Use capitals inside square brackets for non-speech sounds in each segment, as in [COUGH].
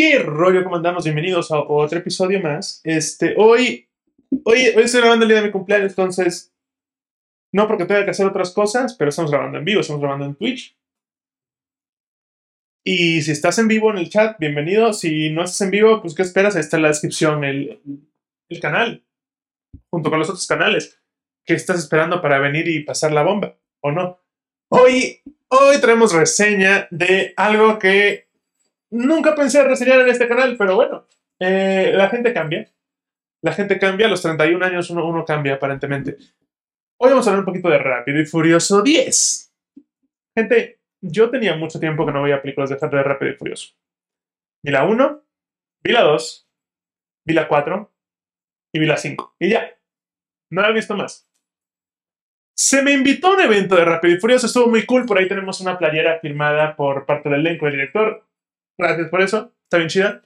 ¿Qué rollo? ¿Cómo andamos? Bienvenidos a otro episodio más. Este, hoy, hoy, estoy grabando el día de mi cumpleaños, entonces, no porque tenga que hacer otras cosas, pero estamos grabando en vivo, estamos grabando en Twitch. Y si estás en vivo en el chat, bienvenido. Si no estás en vivo, pues ¿qué esperas? Ahí está en la descripción el, el canal, junto con los otros canales. ¿Qué estás esperando para venir y pasar la bomba? ¿O no? Hoy, hoy traemos reseña de algo que nunca pensé reseñar en este canal, pero bueno, eh, la gente cambia. La gente cambia, a los 31 años uno, uno cambia aparentemente. Hoy vamos a hablar un poquito de Rápido y Furioso 10. Gente, yo tenía mucho tiempo que no veía películas de de Rápido y Furioso. Vi la 1, vi la 2, vi la 4 y vi la 5. Y ya. No la he visto más. Se me invitó a un evento de Rápido y Furioso, estuvo muy cool. Por ahí tenemos una playera firmada por parte del elenco del director. Gracias por eso, está bien chida.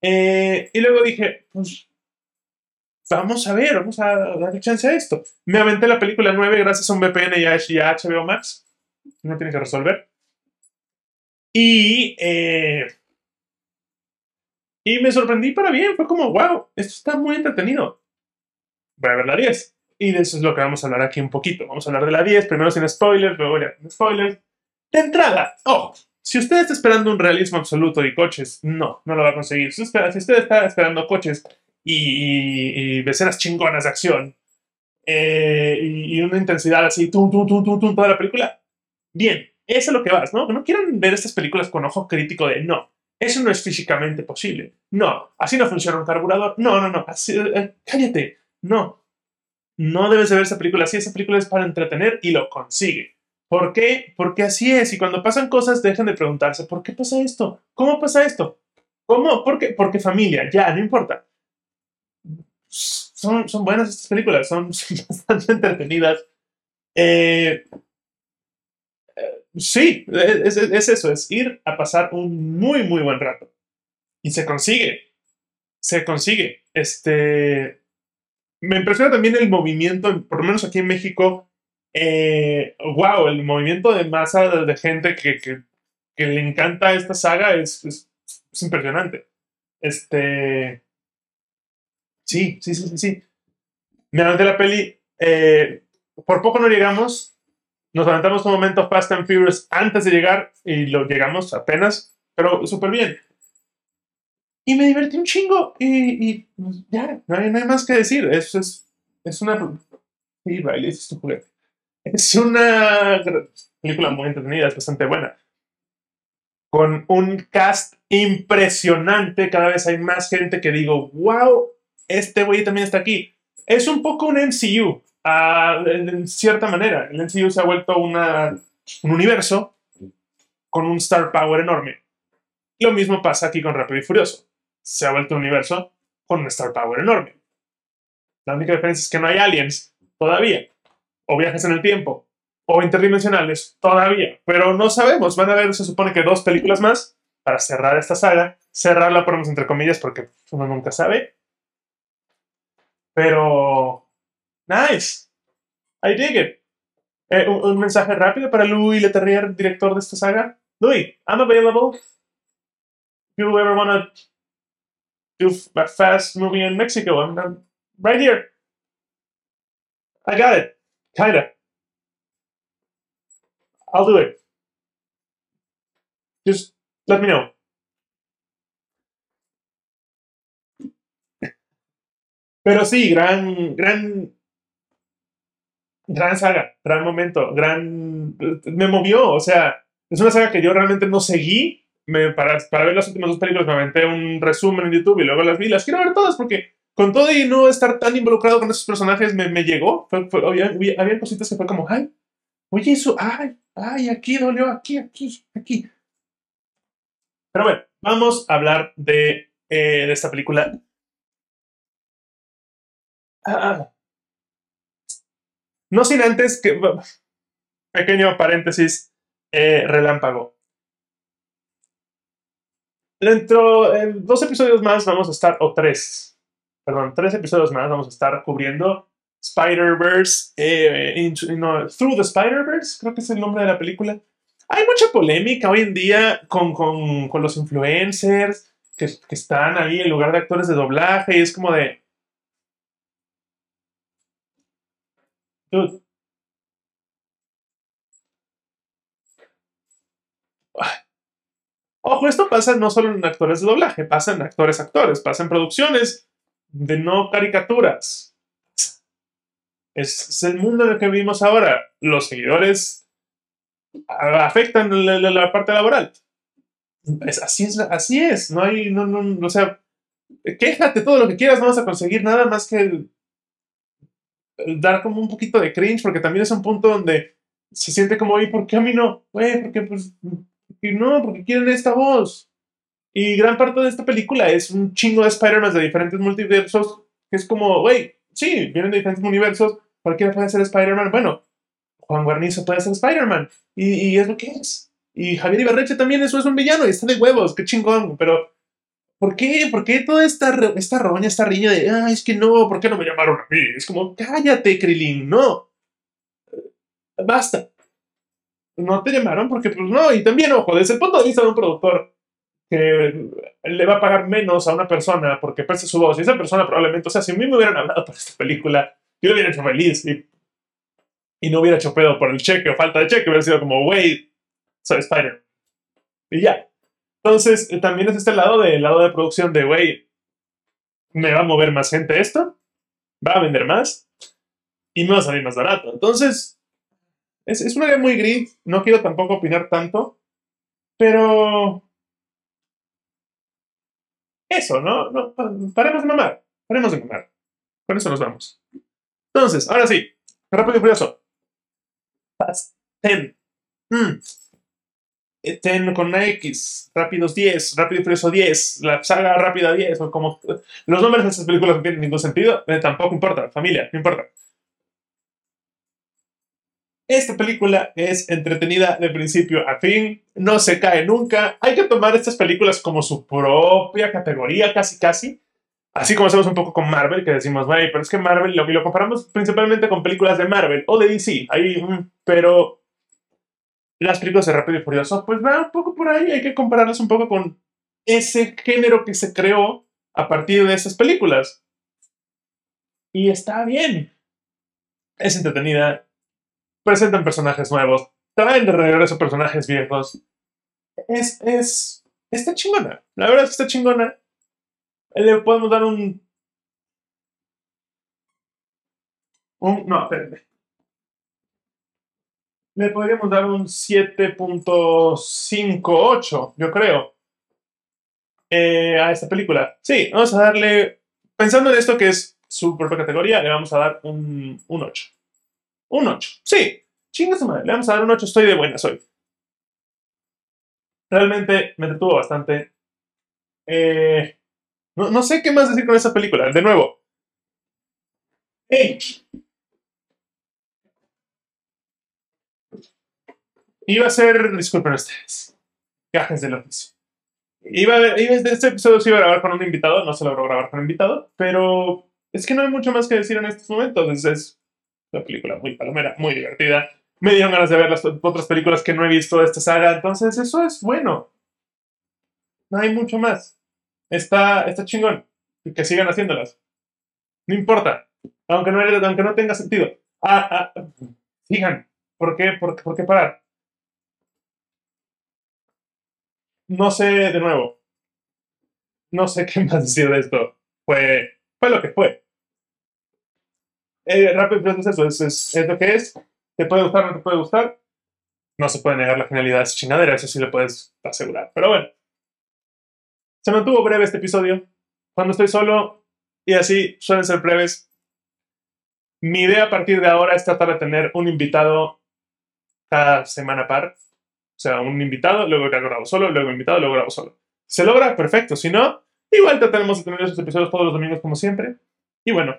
Eh, y luego dije, pues vamos a ver, vamos a darle chance a esto. Me aventé la película 9 gracias a un VPN y a, HBO Max. No tiene que resolver. Y, eh, y me sorprendí para bien. Fue como, wow, esto está muy entretenido. Voy a ver la 10. Y de eso es lo que vamos a hablar aquí un poquito. Vamos a hablar de la 10, primero sin spoilers, luego ya sin spoilers. De entrada, oh, si usted está esperando un realismo absoluto y coches, no, no lo va a conseguir. Si usted, si usted está esperando coches y, y, escenas chingonas de acción eh, y, una intensidad así, tum, tum, tum, tum, tum, toda la película, bien, eso es lo que vas, ¿no? No quieran ver estas películas con ojo crítico de no, eso no es físicamente posible. No, así no funciona un carburador. No, no, no, así, eh, cállate. No, no debes de ver esa película así. Esa película es para entretener y lo consigue. ¿Por qué? Porque así es. Y cuando pasan cosas, dejan de preguntarse, ¿por qué pasa esto? ¿Cómo pasa esto? ¿Cómo? ¿Por qué? Porque familia, ya, no importa. Son, son buenas estas películas, son, [LAUGHS] son bastante entretenidas. Eh, sí, es, es eso, es ir a pasar un muy, muy buen rato. Y se consigue. Se consigue. Este. Me impresiona también el movimiento, por lo menos aquí en México, eh, wow, el movimiento de masa de, gente que, le encanta esta saga es, es, es, impresionante. Este. Sí, sí, sí, sí. sí. Me aventé la peli. Eh, por poco no llegamos. Nos aventamos un momento Fast and Furious antes de llegar y lo llegamos apenas, pero súper bien. Y me divertí un chingo y, y ya, no hay, más que decir. Es, es, es una. Sí, Riley, es tu juguete. Es una película muy entretenida, es bastante buena. Con un cast impresionante, cada vez hay más gente que digo, wow, este güey también está aquí. Es un poco un MCU, uh, en, en, cierta manera. El MCU se ha vuelto una, un universo con un star power enorme. Lo mismo pasa aquí con Rápido y Furioso. Se ha vuelto un universo con un star power enorme. La única diferencia es que no hay aliens todavía o viajes en el tiempo, o interdimensionales, todavía. Pero no sabemos, van a haber, se supone que dos películas más para cerrar esta saga. Cerrarla ponemos entre comillas porque uno nunca sabe. Pero... Nice. I dig it. Eh, un, mensaje rápido para Louis Leterrier, director de esta saga. Louis, I'm available. If you ever want to do a fast movie in Mexico, I'm right here. I got it. Kinda. I'll do it. Just let me know. Pero sí, gran, gran, gran saga, gran momento, gran, me movió, o sea, es una saga que yo realmente no seguí, me, para, para ver las últimas dos películas me aventé un resumen en YouTube y luego las vi, las quiero ver todas porque con todo y no estar tan involucrado con esos personajes, me, me llegó. Fue, había, cositas que fue como, ay, oye, eso, ay, ay, aquí dolió, aquí, aquí, aquí. Pero bueno, vamos a hablar de, eh, de esta película. Ah, no sin antes que. Pequeño paréntesis, eh, relámpago. Dentro de dos episodios más vamos a estar, o tres, perdón, tres episodios más vamos a estar cubriendo Spider-Verse, eh, Through the Spider-Verse, creo que es el nombre de la película. Hay mucha polémica hoy en día con, con, con los influencers que, que están ahí en lugar de actores de doblaje y es como de... Dude. Ojo, esto pasa no solo en actores de doblaje, pasa en actores actores, pasa en producciones de no caricaturas. Es, el mundo en el que vivimos ahora. Los seguidores afectan la, parte laboral. Es, así, es, así es. No hay, no, no, o sea, quéjate todo lo que quieras, no vas a conseguir nada más que dar como un poquito de cringe, porque también es un punto donde se siente como, ¿y por qué a mí no? Güey, porque pues y no, porque quieren esta voz. Y gran parte de esta película es un chingo de Spider-Man de diferentes multiversos, que es como, güey, sí, vienen de diferentes universos, cualquiera puede ser Spider-Man. Bueno, Juan Guarnizo puede ser Spider-Man, y, es lo que es. Y Javier Ibarreche también, eso es un villano, y está de huevos, qué chingón, pero ¿por qué? ¿Por qué toda esta, esta roña, esta riña de, ah, es que no, ¿por qué no me llamaron a mí? Es como, cállate, Krilin, no. Basta no te llamaron porque, pues no, y también, ojo, desde el punto de vista de un productor que le va a pagar menos a una persona porque preste su voz, y esa persona probablemente, o sea, si a mí me hubieran hablado [LAUGHS] por esta película, yo lo hubiera hecho feliz y, y no hubiera hecho pedo por el cheque o falta de cheque, hubiera sido como, wey, soy Spider. Y ya. Entonces, eh, también es este lado del lado de producción de, wey, me va a mover más gente esto, va a vender más y me va a salir más barato. Entonces, es, es una idea muy gris, no quiero tampoco opinar tanto, pero... Eso, ¿no? no paremos de mamar, paremos de mamar. Con eso nos vamos. Entonces, ahora sí, rápido y furioso. 10. Mm. 10 con una X, Rápidos 10, Rápido y Furioso 10, la saga Rápida 10, o como... Los nombres de esas películas no tienen ningún sentido, eh, tampoco importa, familia, no importa. Esta película es entretenida de principio a fin, no se cae nunca. Hay que tomar estas películas como su propia categoría, casi casi. Así como hacemos un poco con Marvel, que decimos, güey, pero es que Marvel, lo, lo comparamos principalmente con películas de Marvel o de DC, ahí, mm, pero las películas de Rápido y Furioso, pues va un poco por ahí, hay que compararlas un poco con ese género que se creó a partir de esas películas. Y está bien. Es entretenida, presentan personajes nuevos, traen de regreso personajes viejos. Es, es, está chingona. La verdad es que está chingona. Le podemos dar un... Un... No, espérenme. Le podríamos dar un 7.58, yo creo. Eh, a esta película. Sí, vamos a darle... Pensando en esto que es su propia categoría, le vamos a dar un, un 8. Un 8. Sí, chinga su madre. Le vamos a dar un 8. Estoy de buenas hoy. Realmente me detuvo bastante. Eh, no, no, sé qué más decir con esa película. De nuevo. H. Iba a ser. Disculpen ustedes. Gajes del oficio. Iba a ver, este episodio se iba a grabar con un invitado, no se logró grabar con un invitado, pero es que no hay mucho más que decir en estos momentos. Es, una película muy palomera, muy divertida. Me dieron ganas de ver las otras películas que no he visto de esta saga, entonces eso es bueno. No hay mucho más. Está, está chingón. Que sigan haciéndolas. No importa. Aunque no, aunque no tenga sentido. Ah, ah, sigan. ¿Por qué, por, ¿Por qué parar? No sé, de nuevo. No sé qué [LAUGHS] más decir de esto. Fue, fue lo que fue eh, rápido es eso, es, es, lo que es. Te puede gustar no te puede gustar. No se puede negar la finalidad de esa chingadera, eso sí lo puedes asegurar. Pero bueno, se mantuvo breve este episodio. Cuando estoy solo y así suelen ser breves. Mi idea a partir de ahora es tratar de tener un invitado cada semana par. O sea, un invitado, luego que grabo solo, luego invitado, luego grabo solo. Se logra, perfecto. Si no, igual trataremos de tener esos episodios todos los domingos como siempre. Y bueno,